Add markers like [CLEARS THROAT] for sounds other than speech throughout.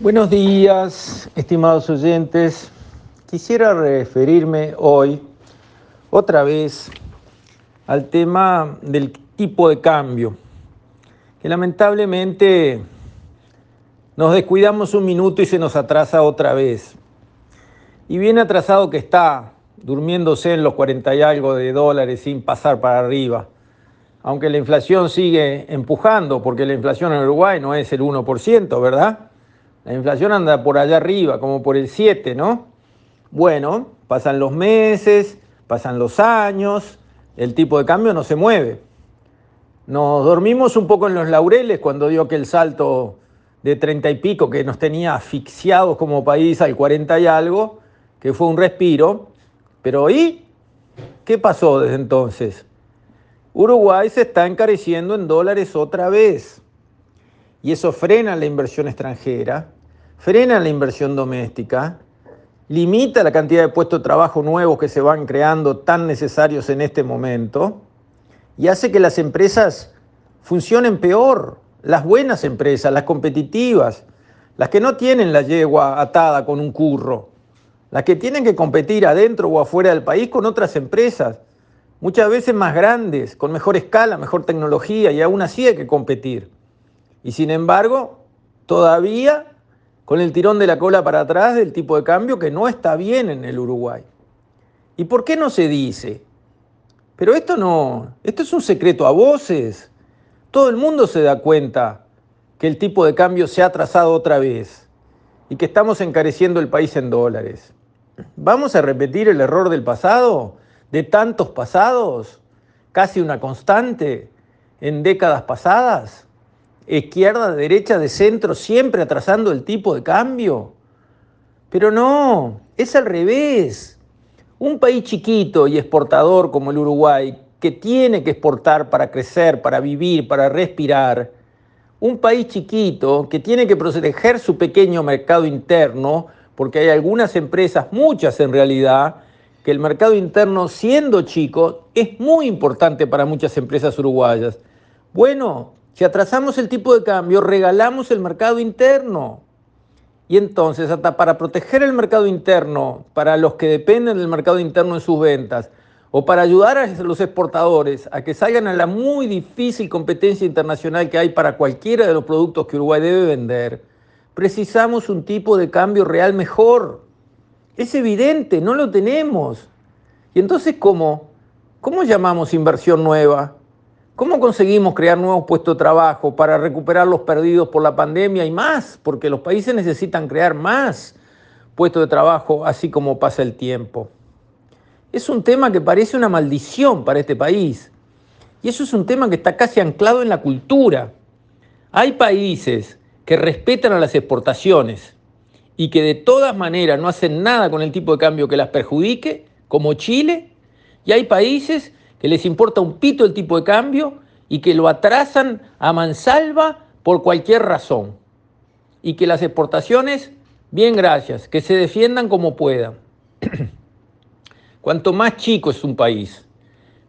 Buenos días, estimados oyentes. Quisiera referirme hoy otra vez al tema del tipo de cambio, que lamentablemente nos descuidamos un minuto y se nos atrasa otra vez. Y bien atrasado que está, durmiéndose en los 40 y algo de dólares sin pasar para arriba. Aunque la inflación sigue empujando, porque la inflación en Uruguay no es el 1%, ¿verdad? La inflación anda por allá arriba, como por el 7, ¿no? Bueno, pasan los meses, pasan los años, el tipo de cambio no se mueve. Nos dormimos un poco en los laureles cuando dio aquel salto de 30 y pico que nos tenía asfixiados como país al 40 y algo, que fue un respiro. Pero ¿y qué pasó desde entonces? Uruguay se está encareciendo en dólares otra vez. Y eso frena la inversión extranjera, frena la inversión doméstica, limita la cantidad de puestos de trabajo nuevos que se van creando tan necesarios en este momento y hace que las empresas funcionen peor, las buenas empresas, las competitivas, las que no tienen la yegua atada con un curro, las que tienen que competir adentro o afuera del país con otras empresas, muchas veces más grandes, con mejor escala, mejor tecnología y aún así hay que competir. Y sin embargo, todavía con el tirón de la cola para atrás del tipo de cambio que no está bien en el Uruguay. ¿Y por qué no se dice? Pero esto no, esto es un secreto a voces. Todo el mundo se da cuenta que el tipo de cambio se ha atrasado otra vez y que estamos encareciendo el país en dólares. ¿Vamos a repetir el error del pasado? ¿De tantos pasados? ¿Casi una constante en décadas pasadas? Izquierda, derecha, de centro, siempre atrasando el tipo de cambio. Pero no, es al revés. Un país chiquito y exportador como el Uruguay, que tiene que exportar para crecer, para vivir, para respirar, un país chiquito que tiene que proteger su pequeño mercado interno, porque hay algunas empresas, muchas en realidad, que el mercado interno, siendo chico, es muy importante para muchas empresas uruguayas. Bueno, si atrasamos el tipo de cambio, regalamos el mercado interno. Y entonces, hasta para proteger el mercado interno, para los que dependen del mercado interno en sus ventas, o para ayudar a los exportadores a que salgan a la muy difícil competencia internacional que hay para cualquiera de los productos que Uruguay debe vender, precisamos un tipo de cambio real mejor. Es evidente, no lo tenemos. Y entonces, ¿cómo? ¿Cómo llamamos inversión nueva? ¿Cómo conseguimos crear nuevos puestos de trabajo para recuperar los perdidos por la pandemia y más? Porque los países necesitan crear más puestos de trabajo así como pasa el tiempo. Es un tema que parece una maldición para este país. Y eso es un tema que está casi anclado en la cultura. Hay países que respetan a las exportaciones y que de todas maneras no hacen nada con el tipo de cambio que las perjudique, como Chile, y hay países que les importa un pito el tipo de cambio y que lo atrasan a mansalva por cualquier razón. Y que las exportaciones, bien gracias, que se defiendan como puedan. [CLEARS THROAT] cuanto más chico es un país,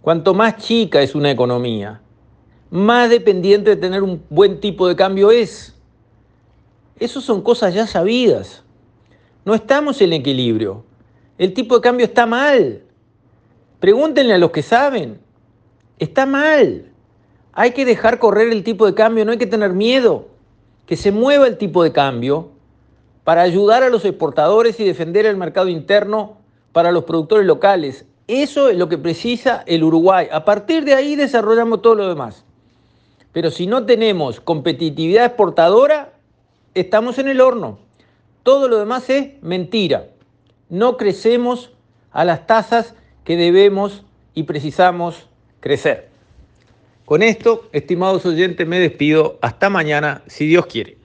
cuanto más chica es una economía, más dependiente de tener un buen tipo de cambio es. Esas son cosas ya sabidas. No estamos en equilibrio. El tipo de cambio está mal. Pregúntenle a los que saben. Está mal. Hay que dejar correr el tipo de cambio, no hay que tener miedo. Que se mueva el tipo de cambio para ayudar a los exportadores y defender el mercado interno para los productores locales. Eso es lo que precisa el Uruguay. A partir de ahí desarrollamos todo lo demás. Pero si no tenemos competitividad exportadora, estamos en el horno. Todo lo demás es mentira. No crecemos a las tasas que debemos y precisamos crecer. Con esto, estimados oyentes, me despido. Hasta mañana, si Dios quiere.